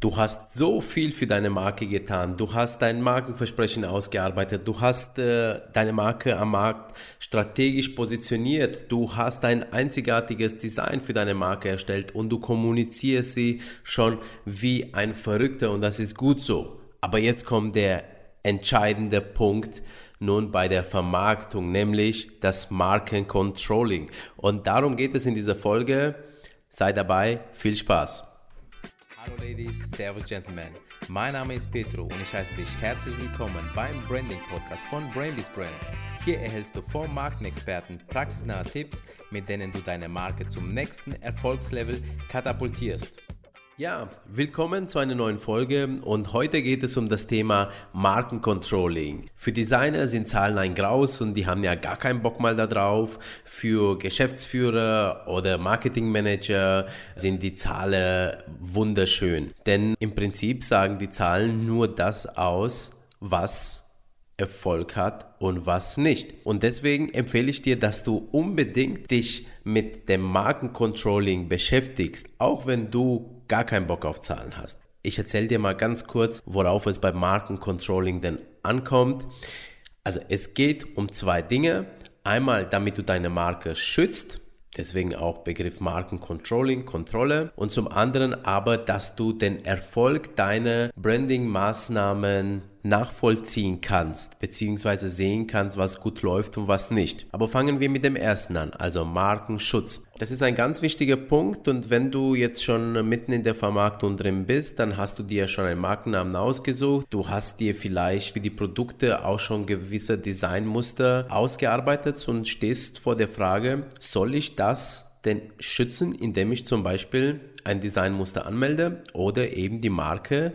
Du hast so viel für deine Marke getan. Du hast dein Markenversprechen ausgearbeitet. Du hast äh, deine Marke am Markt strategisch positioniert. Du hast ein einzigartiges Design für deine Marke erstellt und du kommunizierst sie schon wie ein Verrückter und das ist gut so. Aber jetzt kommt der entscheidende Punkt nun bei der Vermarktung, nämlich das Markencontrolling. Und darum geht es in dieser Folge. Sei dabei, viel Spaß. Hallo Ladies, Servus Gentlemen. Mein Name ist Petro und ich heiße dich herzlich willkommen beim Branding Podcast von Brainless Brand. Hier erhältst du vom Markenexperten praxisnahe Tipps, mit denen du deine Marke zum nächsten Erfolgslevel katapultierst. Ja, willkommen zu einer neuen Folge und heute geht es um das Thema Markencontrolling. Für Designer sind Zahlen ein Graus und die haben ja gar keinen Bock mal da drauf. Für Geschäftsführer oder Marketingmanager sind die Zahlen wunderschön. Denn im Prinzip sagen die Zahlen nur das aus, was Erfolg hat und was nicht. Und deswegen empfehle ich dir, dass du unbedingt dich mit dem Markencontrolling beschäftigst, auch wenn du gar keinen Bock auf Zahlen hast. Ich erzähle dir mal ganz kurz, worauf es beim Markencontrolling denn ankommt. Also es geht um zwei Dinge. Einmal, damit du deine Marke schützt, deswegen auch Begriff Markencontrolling, Kontrolle. Und zum anderen aber, dass du den Erfolg deiner Branding-Maßnahmen nachvollziehen kannst, beziehungsweise sehen kannst, was gut läuft und was nicht. Aber fangen wir mit dem ersten an, also Markenschutz. Das ist ein ganz wichtiger Punkt und wenn du jetzt schon mitten in der Vermarktung drin bist, dann hast du dir schon einen Markennamen ausgesucht. Du hast dir vielleicht für die Produkte auch schon gewisse Designmuster ausgearbeitet und stehst vor der Frage, soll ich das denn schützen, indem ich zum Beispiel ein Designmuster anmelde oder eben die Marke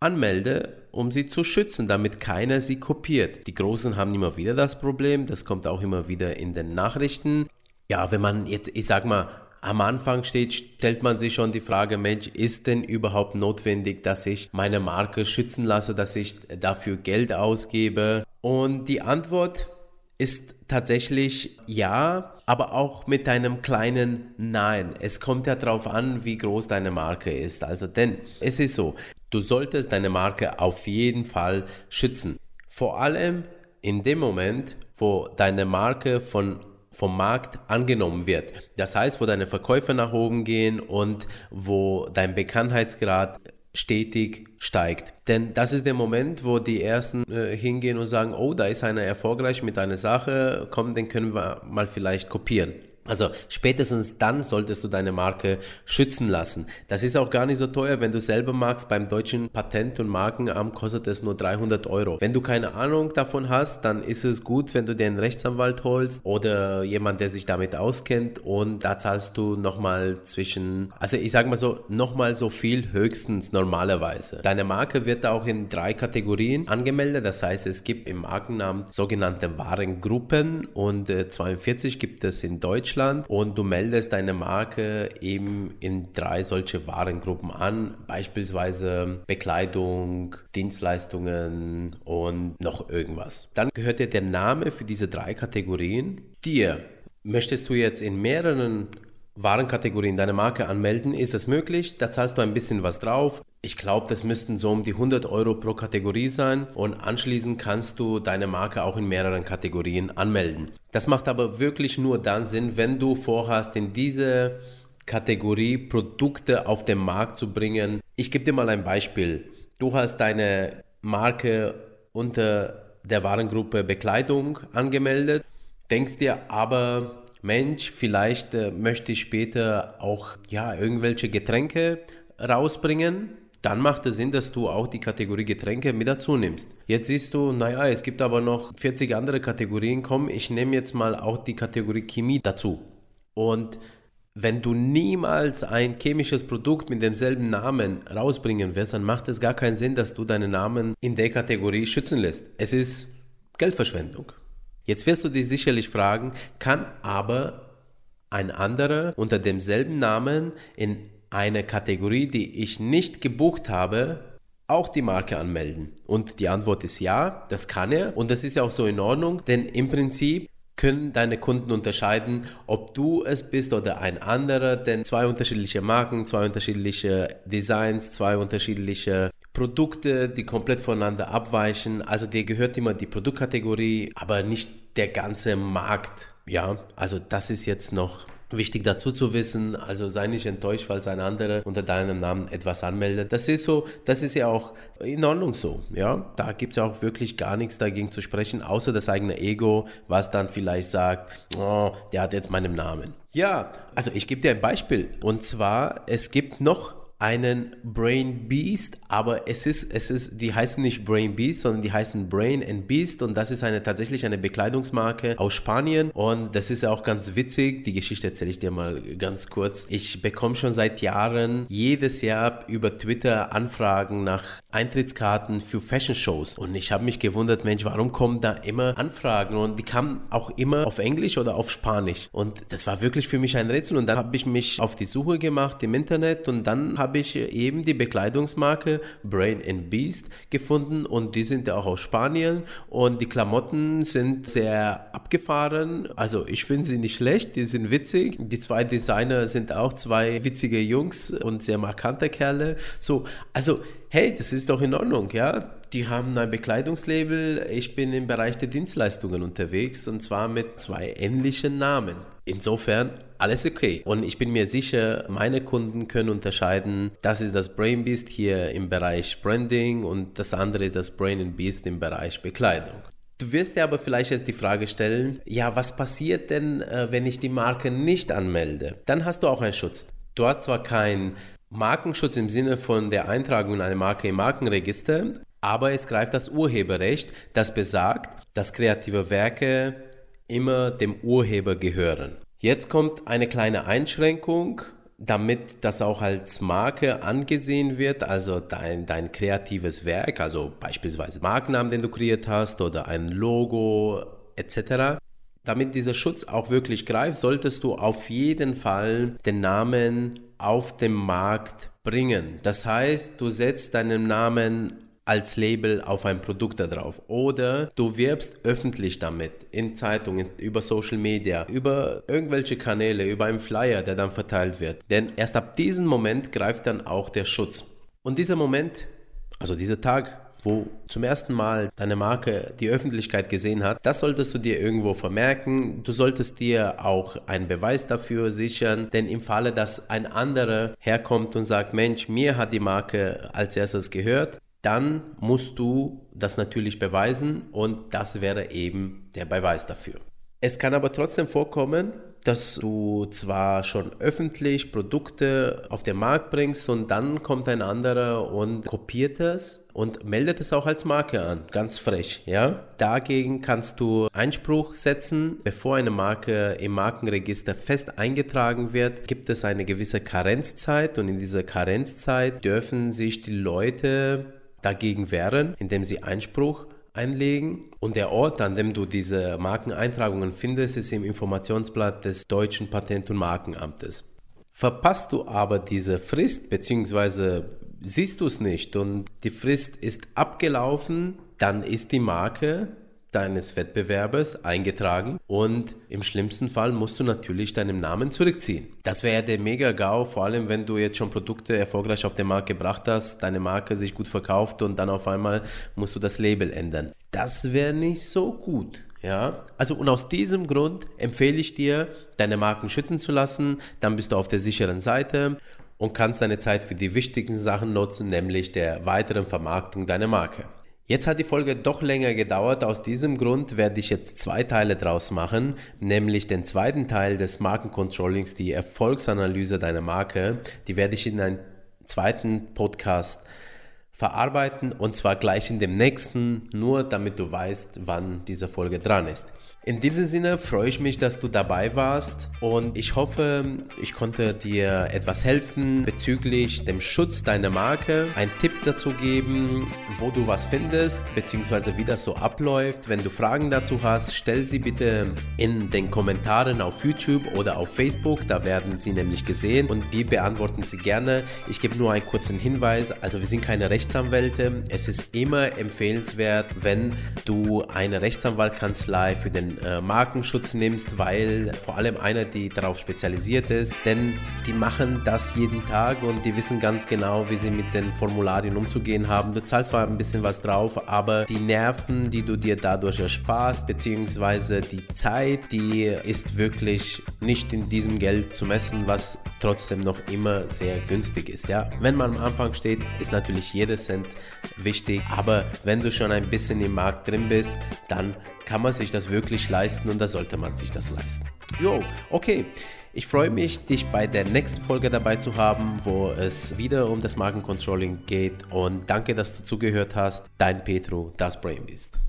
anmelde, um sie zu schützen, damit keiner sie kopiert. Die Großen haben immer wieder das Problem, das kommt auch immer wieder in den Nachrichten. Ja, wenn man jetzt, ich sag mal, am Anfang steht, stellt man sich schon die Frage, Mensch, ist denn überhaupt notwendig, dass ich meine Marke schützen lasse, dass ich dafür Geld ausgebe? Und die Antwort ist tatsächlich ja, aber auch mit einem kleinen Nein. Es kommt ja darauf an, wie groß deine Marke ist. Also, denn es ist so, Du solltest deine Marke auf jeden Fall schützen. Vor allem in dem Moment, wo deine Marke von, vom Markt angenommen wird. Das heißt, wo deine Verkäufe nach oben gehen und wo dein Bekanntheitsgrad stetig steigt. Denn das ist der Moment, wo die Ersten äh, hingehen und sagen, oh, da ist einer erfolgreich mit einer Sache, komm, den können wir mal vielleicht kopieren. Also spätestens dann solltest du deine Marke schützen lassen. Das ist auch gar nicht so teuer, wenn du selber magst. Beim deutschen Patent- und Markenamt kostet es nur 300 Euro. Wenn du keine Ahnung davon hast, dann ist es gut, wenn du dir einen Rechtsanwalt holst oder jemand, der sich damit auskennt und da zahlst du nochmal zwischen, also ich sage mal so, nochmal so viel höchstens normalerweise. Deine Marke wird auch in drei Kategorien angemeldet. Das heißt, es gibt im Markennamen sogenannte Warengruppen und 42 äh, gibt es in Deutschland Deutschland und du meldest deine Marke eben in drei solche Warengruppen an, beispielsweise Bekleidung, Dienstleistungen und noch irgendwas. Dann gehört dir der Name für diese drei Kategorien dir. Möchtest du jetzt in mehreren Warenkategorien deine Marke anmelden, ist das möglich. Da zahlst du ein bisschen was drauf. Ich glaube, das müssten so um die 100 Euro pro Kategorie sein und anschließend kannst du deine Marke auch in mehreren Kategorien anmelden. Das macht aber wirklich nur dann Sinn, wenn du vorhast, in diese Kategorie Produkte auf den Markt zu bringen. Ich gebe dir mal ein Beispiel. Du hast deine Marke unter der Warengruppe Bekleidung angemeldet, denkst dir aber, Mensch, vielleicht äh, möchte ich später auch ja, irgendwelche Getränke rausbringen. Dann macht es Sinn, dass du auch die Kategorie Getränke mit dazu nimmst. Jetzt siehst du, naja, es gibt aber noch 40 andere Kategorien. Komm, ich nehme jetzt mal auch die Kategorie Chemie dazu. Und wenn du niemals ein chemisches Produkt mit demselben Namen rausbringen wirst, dann macht es gar keinen Sinn, dass du deinen Namen in der Kategorie schützen lässt. Es ist Geldverschwendung. Jetzt wirst du dich sicherlich fragen, kann aber ein anderer unter demselben Namen in eine Kategorie, die ich nicht gebucht habe, auch die Marke anmelden? Und die Antwort ist ja, das kann er und das ist ja auch so in Ordnung, denn im Prinzip können deine Kunden unterscheiden, ob du es bist oder ein anderer, denn zwei unterschiedliche Marken, zwei unterschiedliche Designs, zwei unterschiedliche Produkte, die komplett voneinander abweichen. Also dir gehört immer die Produktkategorie, aber nicht der ganze Markt. Ja, also das ist jetzt noch Wichtig dazu zu wissen, also sei nicht enttäuscht, falls ein anderer unter deinem Namen etwas anmeldet. Das ist so, das ist ja auch in Ordnung so, ja. Da gibt es ja auch wirklich gar nichts dagegen zu sprechen, außer das eigene Ego, was dann vielleicht sagt, oh, der hat jetzt meinen Namen. Ja, also ich gebe dir ein Beispiel. Und zwar, es gibt noch einen Brain Beast, aber es ist, es ist, die heißen nicht Brain Beast, sondern die heißen Brain and Beast und das ist eine tatsächlich eine Bekleidungsmarke aus Spanien und das ist auch ganz witzig. Die Geschichte erzähle ich dir mal ganz kurz. Ich bekomme schon seit Jahren jedes Jahr über Twitter Anfragen nach Eintrittskarten für Fashion Shows und ich habe mich gewundert, Mensch, warum kommen da immer Anfragen und die kamen auch immer auf Englisch oder auf Spanisch und das war wirklich für mich ein Rätsel und dann habe ich mich auf die Suche gemacht im Internet und dann habe habe ich eben die Bekleidungsmarke Brain and Beast gefunden und die sind ja auch aus Spanien und die Klamotten sind sehr abgefahren. Also ich finde sie nicht schlecht, die sind witzig. Die zwei Designer sind auch zwei witzige Jungs und sehr markante Kerle. So, also hey, das ist doch in Ordnung, ja. Die haben ein Bekleidungslabel. Ich bin im Bereich der Dienstleistungen unterwegs und zwar mit zwei ähnlichen Namen. Insofern alles okay. Und ich bin mir sicher, meine Kunden können unterscheiden, das ist das Brain Beast hier im Bereich Branding und das andere ist das Brain and Beast im Bereich Bekleidung. Du wirst dir aber vielleicht jetzt die Frage stellen, ja, was passiert denn, äh, wenn ich die Marke nicht anmelde? Dann hast du auch einen Schutz. Du hast zwar keinen Markenschutz im Sinne von der Eintragung einer Marke im Markenregister, aber es greift das Urheberrecht, das besagt, dass kreative Werke immer dem Urheber gehören. Jetzt kommt eine kleine Einschränkung, damit das auch als Marke angesehen wird, also dein, dein kreatives Werk, also beispielsweise Markennamen, den du kreiert hast oder ein Logo etc. Damit dieser Schutz auch wirklich greift, solltest du auf jeden Fall den Namen auf dem Markt bringen. Das heißt, du setzt deinen Namen als Label auf ein Produkt da drauf. Oder du wirbst öffentlich damit in Zeitungen, über Social Media, über irgendwelche Kanäle, über einen Flyer, der dann verteilt wird. Denn erst ab diesem Moment greift dann auch der Schutz. Und dieser Moment, also dieser Tag, wo zum ersten Mal deine Marke die Öffentlichkeit gesehen hat, das solltest du dir irgendwo vermerken. Du solltest dir auch einen Beweis dafür sichern, denn im Falle, dass ein anderer herkommt und sagt, Mensch, mir hat die Marke als erstes gehört, dann musst du das natürlich beweisen und das wäre eben der Beweis dafür. Es kann aber trotzdem vorkommen, dass du zwar schon öffentlich Produkte auf den Markt bringst und dann kommt ein anderer und kopiert es und meldet es auch als Marke an, ganz frech, ja? Dagegen kannst du Einspruch setzen, bevor eine Marke im Markenregister fest eingetragen wird, gibt es eine gewisse Karenzzeit und in dieser Karenzzeit dürfen sich die Leute dagegen wehren, indem sie Einspruch einlegen. Und der Ort, an dem du diese Markeneintragungen findest, ist im Informationsblatt des Deutschen Patent- und Markenamtes. Verpasst du aber diese Frist, beziehungsweise siehst du es nicht und die Frist ist abgelaufen, dann ist die Marke deines Wettbewerbers eingetragen und im schlimmsten Fall musst du natürlich deinen Namen zurückziehen. Das wäre der Mega-GAU, vor allem wenn du jetzt schon Produkte erfolgreich auf den Markt gebracht hast, deine Marke sich gut verkauft und dann auf einmal musst du das Label ändern. Das wäre nicht so gut. Ja, also und aus diesem Grund empfehle ich dir, deine Marken schützen zu lassen, dann bist du auf der sicheren Seite und kannst deine Zeit für die wichtigen Sachen nutzen, nämlich der weiteren Vermarktung deiner Marke. Jetzt hat die Folge doch länger gedauert. Aus diesem Grund werde ich jetzt zwei Teile draus machen, nämlich den zweiten Teil des Markencontrollings, die Erfolgsanalyse deiner Marke. Die werde ich in einem zweiten Podcast verarbeiten und zwar gleich in dem nächsten, nur damit du weißt, wann diese Folge dran ist. In diesem Sinne freue ich mich, dass du dabei warst und ich hoffe, ich konnte dir etwas helfen bezüglich dem Schutz deiner Marke, einen Tipp dazu geben, wo du was findest, beziehungsweise wie das so abläuft. Wenn du Fragen dazu hast, stell sie bitte in den Kommentaren auf YouTube oder auf Facebook, da werden sie nämlich gesehen und wir beantworten sie gerne. Ich gebe nur einen kurzen Hinweis, also wir sind keine Rechte Rechtsanwälte. Es ist immer empfehlenswert, wenn du eine Rechtsanwaltkanzlei für den äh, Markenschutz nimmst, weil vor allem einer, die darauf spezialisiert ist, denn die machen das jeden Tag und die wissen ganz genau, wie sie mit den Formularien umzugehen haben. Du zahlst zwar ein bisschen was drauf, aber die Nerven, die du dir dadurch ersparst, beziehungsweise die Zeit, die ist wirklich nicht in diesem Geld zu messen, was trotzdem noch immer sehr günstig ist. Ja? Wenn man am Anfang steht, ist natürlich jeder Cent wichtig, aber wenn du schon ein bisschen im Markt drin bist, dann kann man sich das wirklich leisten und da sollte man sich das leisten. Jo, okay. Ich freue mich, dich bei der nächsten Folge dabei zu haben, wo es wieder um das Markencontrolling geht und danke, dass du zugehört hast. Dein Petro, das Brain Beast.